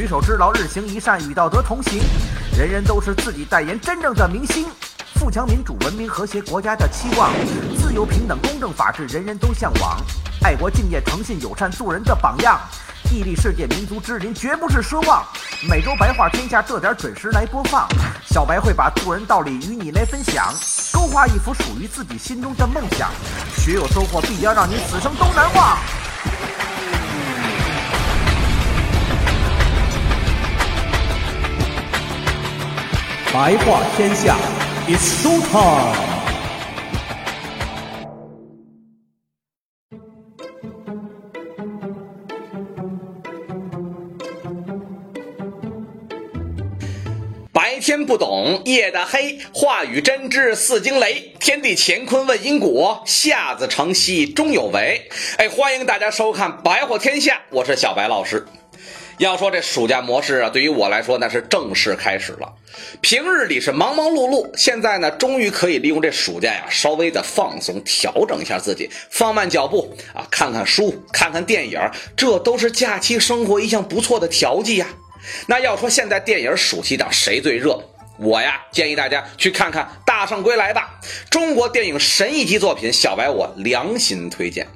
举手之劳，日行一善，与道德同行。人人都是自己代言真正的明星。富强、民主、文明、和谐国家的期望，自由、平等、公正、法治，人人都向往。爱国、敬业、诚信、友善，做人的榜样。屹立世界民族之林，绝不是奢望。每周白话天下，这点准时来播放。小白会把做人道理与你来分享，勾画一幅属于自己心中的梦想。学有收获，必将让你此生都难忘。白话天下，It's show time。白天不懂夜的黑，话语真知似惊雷。天地乾坤问因果，下自成蹊终有为。哎，欢迎大家收看《白话天下》，我是小白老师。要说这暑假模式啊，对于我来说那是正式开始了。平日里是忙忙碌碌，现在呢，终于可以利用这暑假呀，稍微的放松，调整一下自己，放慢脚步啊，看看书，看看电影，这都是假期生活一项不错的调剂呀。那要说现在电影暑期档谁最热？我呀建议大家去看看《大圣归来》吧，中国电影神一级作品，小白我良心推荐。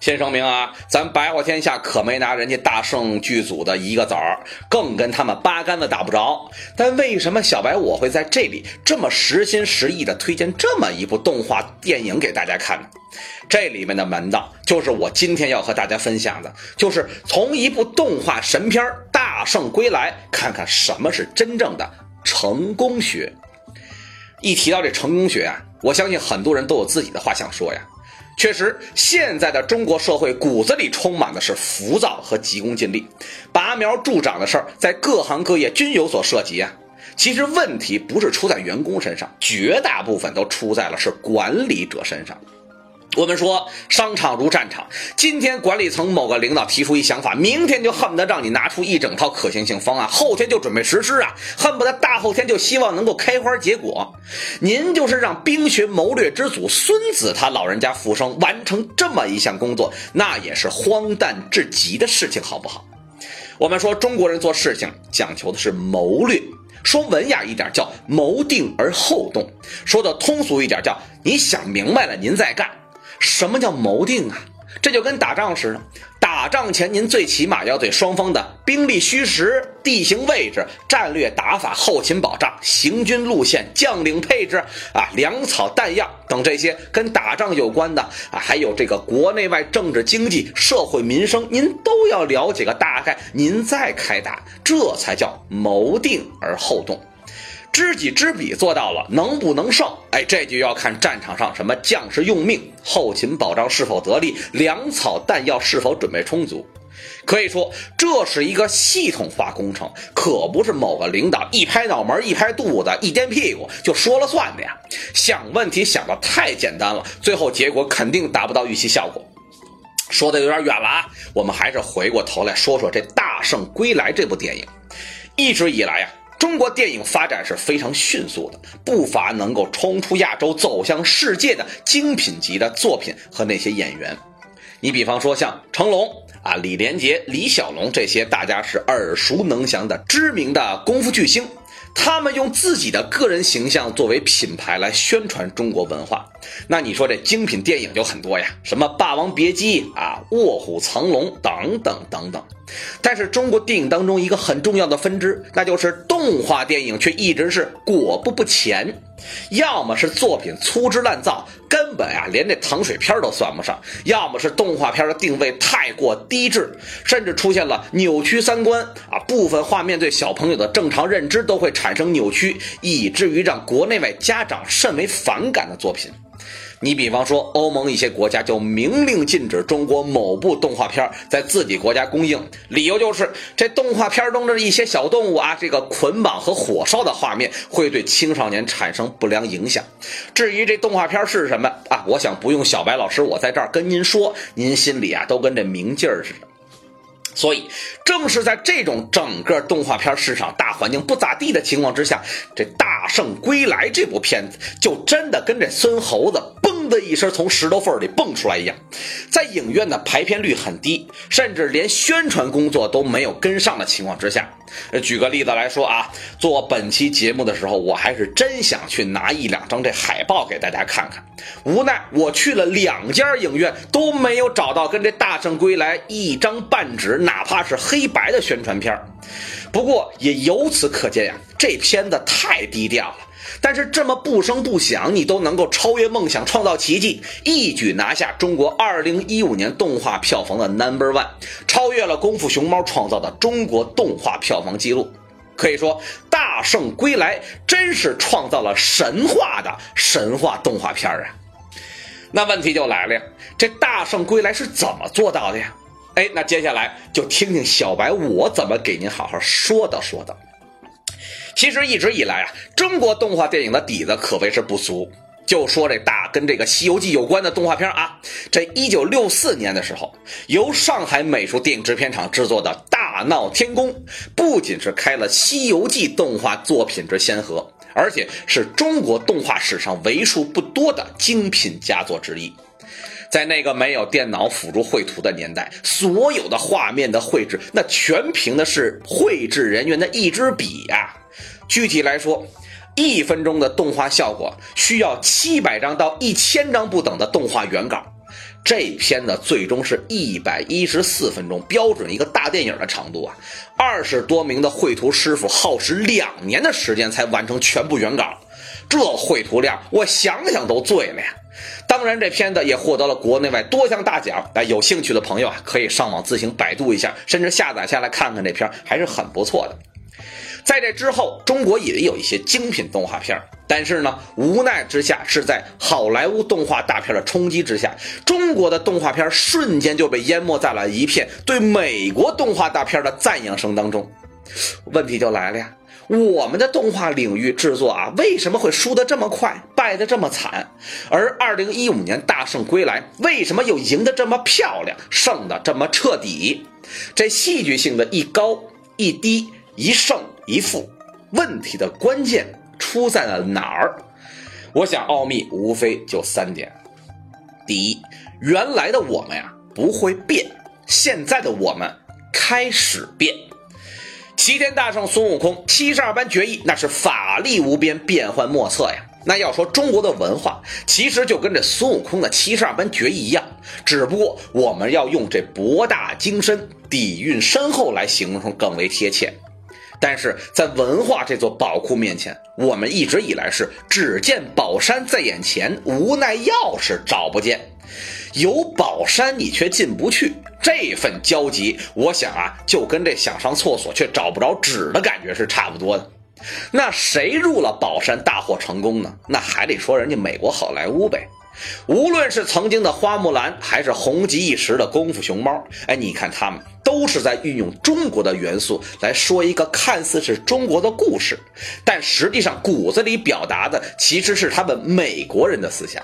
先声明啊，咱白话天下可没拿人家大圣剧组的一个子儿，更跟他们八竿子打不着。但为什么小白我会在这里这么实心实意的推荐这么一部动画电影给大家看呢？这里面的门道，就是我今天要和大家分享的，就是从一部动画神片《大圣归来》看看什么是真正的成功学。一提到这成功学啊，我相信很多人都有自己的话想说呀。确实，现在的中国社会骨子里充满的是浮躁和急功近利，拔苗助长的事儿在各行各业均有所涉及啊。其实问题不是出在员工身上，绝大部分都出在了是管理者身上。我们说商场如战场，今天管理层某个领导提出一想法，明天就恨不得让你拿出一整套可行性方案，后天就准备实施啊，恨不得大后天就希望能够开花结果。您就是让冰雪谋略之祖孙子他老人家复生完成这么一项工作，那也是荒诞至极的事情，好不好？我们说中国人做事情讲求的是谋略，说文雅一点叫谋定而后动，说的通俗一点叫你想明白了您再干。什么叫谋定啊？这就跟打仗似的，打仗前您最起码要对双方的兵力虚实、地形位置、战略打法、后勤保障、行军路线、将领配置啊、粮草弹药等这些跟打仗有关的啊，还有这个国内外政治经济、社会民生，您都要了解个大概，您再开打，这才叫谋定而后动。知己知彼做到了，能不能胜？哎，这就要看战场上什么将士用命，后勤保障是否得力，粮草弹药是否准备充足。可以说，这是一个系统化工程，可不是某个领导一拍脑门、一拍肚子、一颠屁股就说了算的呀。想问题想的太简单了，最后结果肯定达不到预期效果。说的有点远了啊，我们还是回过头来说说这《大圣归来》这部电影。一直以来呀。中国电影发展是非常迅速的，不乏能够冲出亚洲走向世界的精品级的作品和那些演员。你比方说像成龙啊、李连杰、李小龙这些大家是耳熟能详的知名的功夫巨星，他们用自己的个人形象作为品牌来宣传中国文化。那你说这精品电影就很多呀，什么《霸王别姬》啊、《卧虎藏龙》等等等等。但是中国电影当中一个很重要的分支，那就是动画电影，却一直是裹步不前。要么是作品粗制滥造，根本啊连这糖水片都算不上；要么是动画片的定位太过低质，甚至出现了扭曲三观啊，部分画面对小朋友的正常认知都会产生扭曲，以至于让国内外家长甚为反感的作品。你比方说，欧盟一些国家就明令禁止中国某部动画片在自己国家公映，理由就是这动画片中的一些小动物啊，这个捆绑和火烧的画面会对青少年产生不良影响。至于这动画片是什么啊，我想不用小白老师我在这儿跟您说，您心里啊都跟这明镜似的。所以，正是在这种整个动画片市场大环境不咋地的情况之下，这《大圣归来》这部片子就真的跟这孙猴子的一声从石头缝里蹦出来一样，在影院的排片率很低，甚至连宣传工作都没有跟上的情况之下。举个例子来说啊，做本期节目的时候，我还是真想去拿一两张这海报给大家看看。无奈我去了两家影院，都没有找到跟这《大圣归来》一张半纸，哪怕是黑白的宣传片不过也由此可见呀，这片子太低调了。但是这么不声不响，你都能够超越梦想，创造奇迹，一举拿下中国2015年动画票房的 Number One，超越了《功夫熊猫》创造的中国动画票房纪录。可以说，《大圣归来》真是创造了神话的神话动画片啊！那问题就来了呀，这《大圣归来》是怎么做到的呀？哎，那接下来就听听小白我怎么给您好好说道说道。其实一直以来啊，中国动画电影的底子可谓是不俗。就说这大跟这个《西游记》有关的动画片啊，这一九六四年的时候，由上海美术电影制片厂制作的《大闹天宫》，不仅是开了《西游记》动画作品之先河，而且是中国动画史上为数不多的精品佳作之一。在那个没有电脑辅助绘图的年代，所有的画面的绘制，那全凭的是绘制人员的一支笔呀。具体来说，一分钟的动画效果需要七百张到一千张不等的动画原稿。这片子最终是一百一十四分钟，标准一个大电影的长度啊！二十多名的绘图师傅耗时两年的时间才完成全部原稿，这绘图量我想想都醉了呀！当然，这片子也获得了国内外多项大奖。哎，有兴趣的朋友啊，可以上网自行百度一下，甚至下载下来看看这片，还是很不错的。在这之后，中国也有一些精品动画片但是呢，无奈之下是在好莱坞动画大片的冲击之下，中国的动画片瞬间就被淹没在了一片对美国动画大片的赞扬声当中。问题就来了呀，我们的动画领域制作啊，为什么会输得这么快，败得这么惨？而二零一五年大圣归来，为什么又赢得这么漂亮，胜得这么彻底？这戏剧性的一高一低，一胜。一负问题的关键出在了哪儿？我想奥秘无非就三点：第一，原来的我们呀不会变，现在的我们开始变。齐天大圣孙悟空七十二般绝艺，那是法力无边，变幻莫测呀。那要说中国的文化，其实就跟这孙悟空的七十二般绝艺一样，只不过我们要用这博大精深、底蕴深厚来形容更为贴切。但是在文化这座宝库面前，我们一直以来是只见宝山在眼前，无奈钥匙找不见。有宝山你却进不去，这份焦急，我想啊，就跟这想上厕所却找不着纸的感觉是差不多的。那谁入了宝山大获成功呢？那还得说人家美国好莱坞呗。无论是曾经的花木兰，还是红极一时的功夫熊猫，哎，你看他们都是在运用中国的元素来说一个看似是中国的故事，但实际上骨子里表达的其实是他们美国人的思想。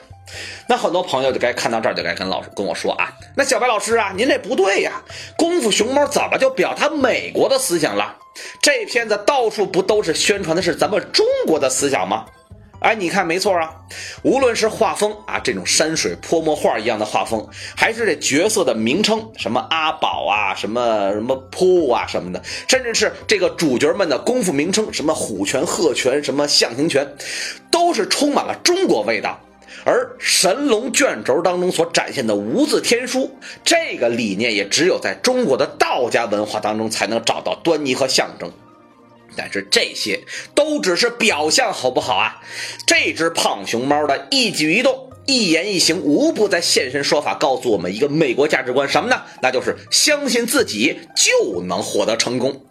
那很多朋友就该看到这儿就该跟老师跟我说啊，那小白老师啊，您这不对呀，功夫熊猫怎么就表达美国的思想了？这片子到处不都是宣传的是咱们中国的思想吗？哎，你看，没错啊，无论是画风啊，这种山水泼墨画一样的画风，还是这角色的名称，什么阿宝啊，什么什么扑啊什么的，甚至是这个主角们的功夫名称，什么虎拳、鹤拳，什么象形拳，都是充满了中国味道。而神龙卷轴当中所展现的无字天书，这个理念也只有在中国的道家文化当中才能找到端倪和象征。但是这些都只是表象，好不好啊？这只胖熊猫的一举一动、一言一行，无不在现身说法，告诉我们一个美国价值观，什么呢？那就是相信自己就能获得成功。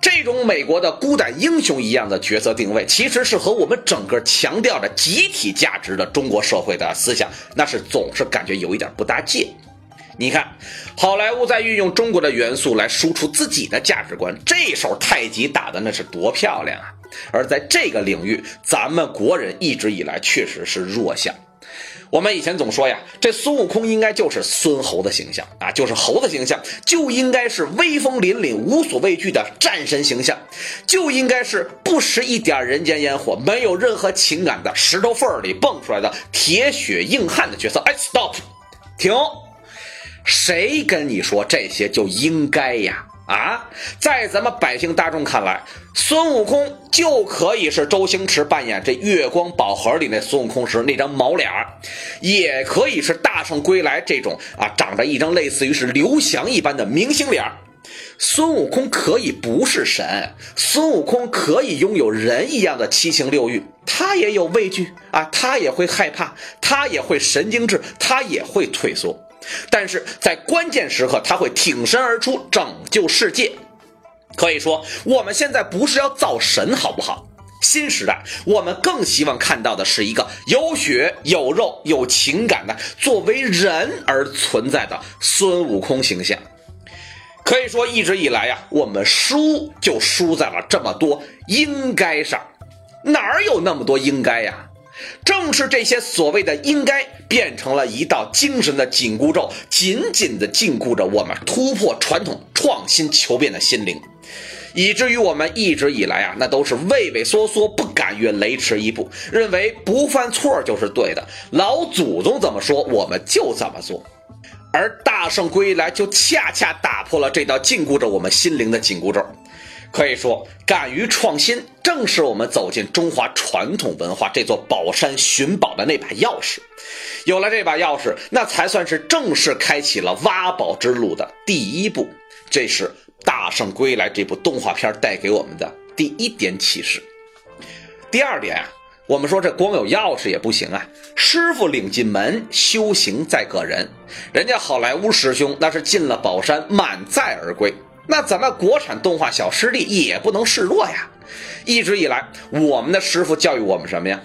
这种美国的孤胆英雄一样的角色定位，其实是和我们整个强调着集体价值的中国社会的思想，那是总是感觉有一点不搭界。你看，好莱坞在运用中国的元素来输出自己的价值观，这手太极打的那是多漂亮啊！而在这个领域，咱们国人一直以来确实是弱项。我们以前总说呀，这孙悟空应该就是孙猴的形象啊，就是猴子形象，就应该是威风凛凛、无所畏惧的战神形象，就应该是不食一点人间烟火、没有任何情感的石头缝里蹦出来的铁血硬汉的角色。哎，stop，停。谁跟你说这些就应该呀？啊，在咱们百姓大众看来，孙悟空就可以是周星驰扮演这月光宝盒里那孙悟空时那张毛脸也可以是大圣归来这种啊长着一张类似于是刘翔一般的明星脸孙悟空可以不是神，孙悟空可以拥有人一样的七情六欲，他也有畏惧啊，他也会害怕，他也会神经质，他也会退缩。但是在关键时刻，他会挺身而出，拯救世界。可以说，我们现在不是要造神，好不好？新时代，我们更希望看到的是一个有血有肉有情感的作为人而存在的孙悟空形象。可以说，一直以来呀，我们输就输在了这么多应该上，哪儿有那么多应该呀？正是这些所谓的应该，变成了一道精神的紧箍咒，紧紧地禁锢着我们突破传统、创新求变的心灵，以至于我们一直以来啊，那都是畏畏缩缩，不敢越雷池一步，认为不犯错就是对的，老祖宗怎么说，我们就怎么做。而大圣归来就恰恰打破了这道禁锢着我们心灵的紧箍咒。可以说，敢于创新，正是我们走进中华传统文化这座宝山寻宝的那把钥匙。有了这把钥匙，那才算是正式开启了挖宝之路的第一步。这是《大圣归来》这部动画片带给我们的第一点启示。第二点啊，我们说这光有钥匙也不行啊，师傅领进门，修行在个人。人家好莱坞师兄那是进了宝山，满载而归。那咱们国产动画小师弟也不能示弱呀！一直以来，我们的师傅教育我们什么呀？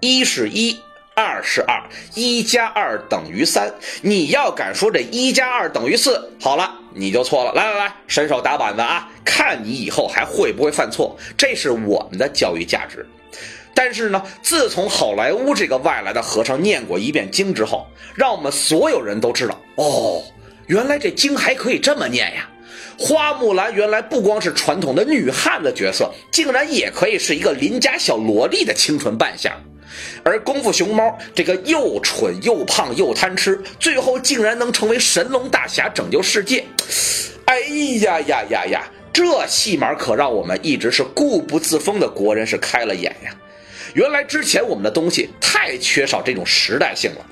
一是一，二是二，一加二等于三。你要敢说这一加二等于四，好了，你就错了。来来来，伸手打板子啊！看你以后还会不会犯错？这是我们的教育价值。但是呢，自从好莱坞这个外来的和尚念过一遍经之后，让我们所有人都知道，哦，原来这经还可以这么念呀！花木兰原来不光是传统的女汉子角色，竟然也可以是一个邻家小萝莉的清纯扮相。而功夫熊猫这个又蠢又胖又贪吃，最后竟然能成为神龙大侠拯救世界。哎呀呀呀呀！这戏码可让我们一直是固步自封的国人是开了眼呀！原来之前我们的东西太缺少这种时代性了。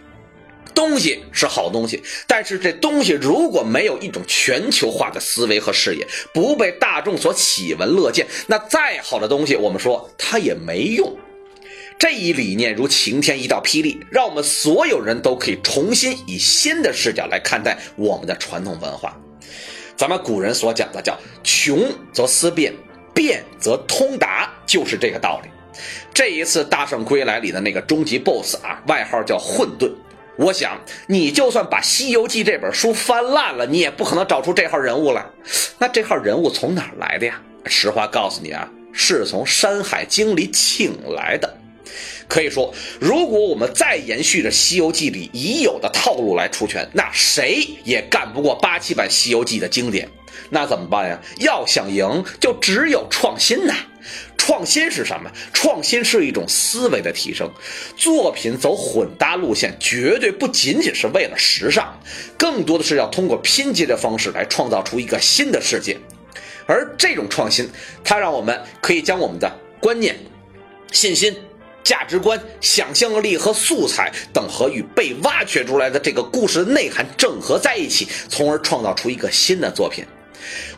东西是好东西，但是这东西如果没有一种全球化的思维和视野，不被大众所喜闻乐见，那再好的东西，我们说它也没用。这一理念如晴天一道霹雳，让我们所有人都可以重新以新的视角来看待我们的传统文化。咱们古人所讲的叫“穷则思变，变则通达”，就是这个道理。这一次大圣归来里的那个终极 BOSS 啊，外号叫混沌。我想，你就算把《西游记》这本书翻烂了，你也不可能找出这号人物来。那这号人物从哪儿来的呀？实话告诉你啊，是从《山海经》里请来的。可以说，如果我们再延续着《西游记》里已有的套路来出拳，那谁也干不过八七版《西游记》的经典。那怎么办呀？要想赢，就只有创新呐。创新是什么？创新是一种思维的提升。作品走混搭路线，绝对不仅仅是为了时尚，更多的是要通过拼接的方式来创造出一个新的世界。而这种创新，它让我们可以将我们的观念、信心、价值观、想象力和素材等和与被挖掘出来的这个故事的内涵整合在一起，从而创造出一个新的作品。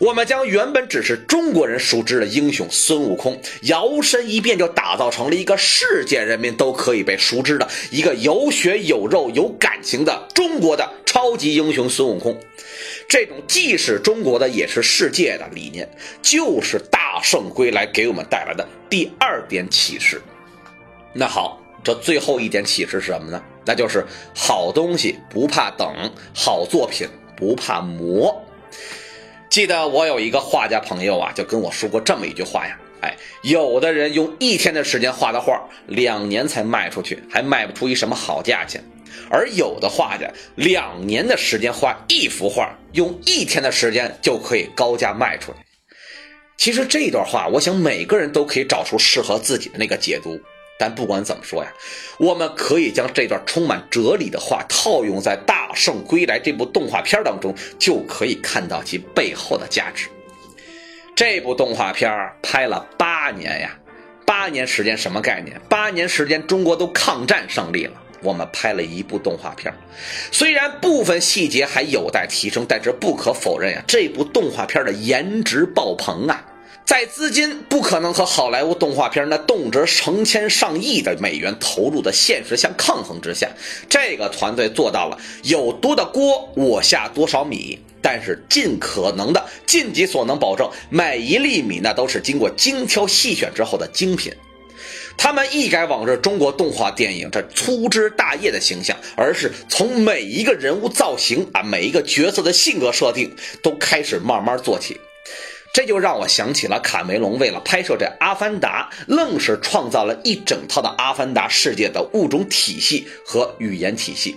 我们将原本只是中国人熟知的英雄孙悟空，摇身一变就打造成了一个世界人民都可以被熟知的一个有血有肉有感情的中国的超级英雄孙悟空。这种既是中国的也是世界的理念，就是大圣归来给我们带来的第二点启示。那好，这最后一点启示是什么呢？那就是好东西不怕等，好作品不怕磨。记得我有一个画家朋友啊，就跟我说过这么一句话呀，哎，有的人用一天的时间画的画，两年才卖出去，还卖不出一什么好价钱；而有的画家两年的时间画一幅画，用一天的时间就可以高价卖出来。其实这段话，我想每个人都可以找出适合自己的那个解读。但不管怎么说呀，我们可以将这段充满哲理的话套用在《大圣归来》这部动画片当中，就可以看到其背后的价值。这部动画片拍了八年呀，八年时间什么概念？八年时间，中国都抗战胜利了，我们拍了一部动画片。虽然部分细节还有待提升，但是不可否认呀，这部动画片的颜值爆棚啊！在资金不可能和好莱坞动画片那动辄成千上亿的美元投入的现实相抗衡之下，这个团队做到了有多大锅我下多少米，但是尽可能的尽己所能保证每一粒米那都是经过精挑细选之后的精品。他们一改往日中国动画电影这粗枝大叶的形象，而是从每一个人物造型啊，每一个角色的性格设定都开始慢慢做起。这就让我想起了卡梅隆为了拍摄这《阿凡达》，愣是创造了一整套的《阿凡达》世界的物种体系和语言体系。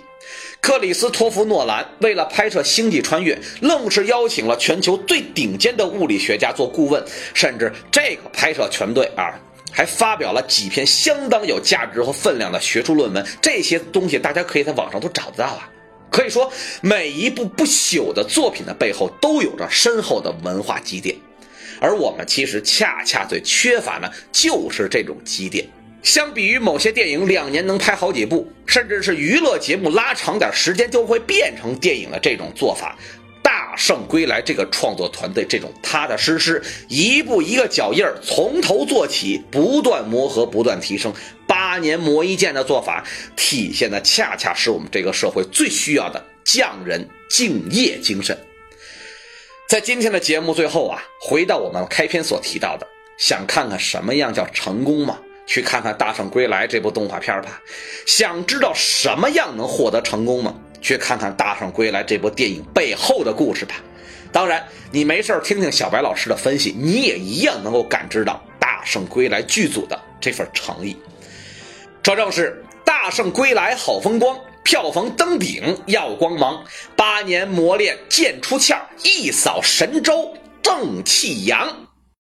克里斯托弗·诺兰为了拍摄《星际穿越》，愣是邀请了全球最顶尖的物理学家做顾问，甚至这个拍摄团队啊，还发表了几篇相当有价值和分量的学术论文。这些东西大家可以在网上都找得到啊。可以说，每一部不朽的作品的背后都有着深厚的文化积淀，而我们其实恰恰最缺乏呢，就是这种积淀。相比于某些电影两年能拍好几部，甚至是娱乐节目拉长点时间就会变成电影的这种做法。大圣归来这个创作团队，这种踏踏实实，一步一个脚印儿，从头做起，不断磨合，不断提升，八年磨一剑的做法，体现的恰恰是我们这个社会最需要的匠人敬业精神。在今天的节目最后啊，回到我们开篇所提到的，想看看什么样叫成功吗？去看看《大圣归来》这部动画片吧。想知道什么样能获得成功吗？去看看《大圣归来》这部电影背后的故事吧。当然，你没事听听小白老师的分析，你也一样能够感知到《大圣归来》剧组的这份诚意。这正是《大圣归来》好风光，票房登顶耀光芒，八年磨练剑出鞘，一扫神州正气扬。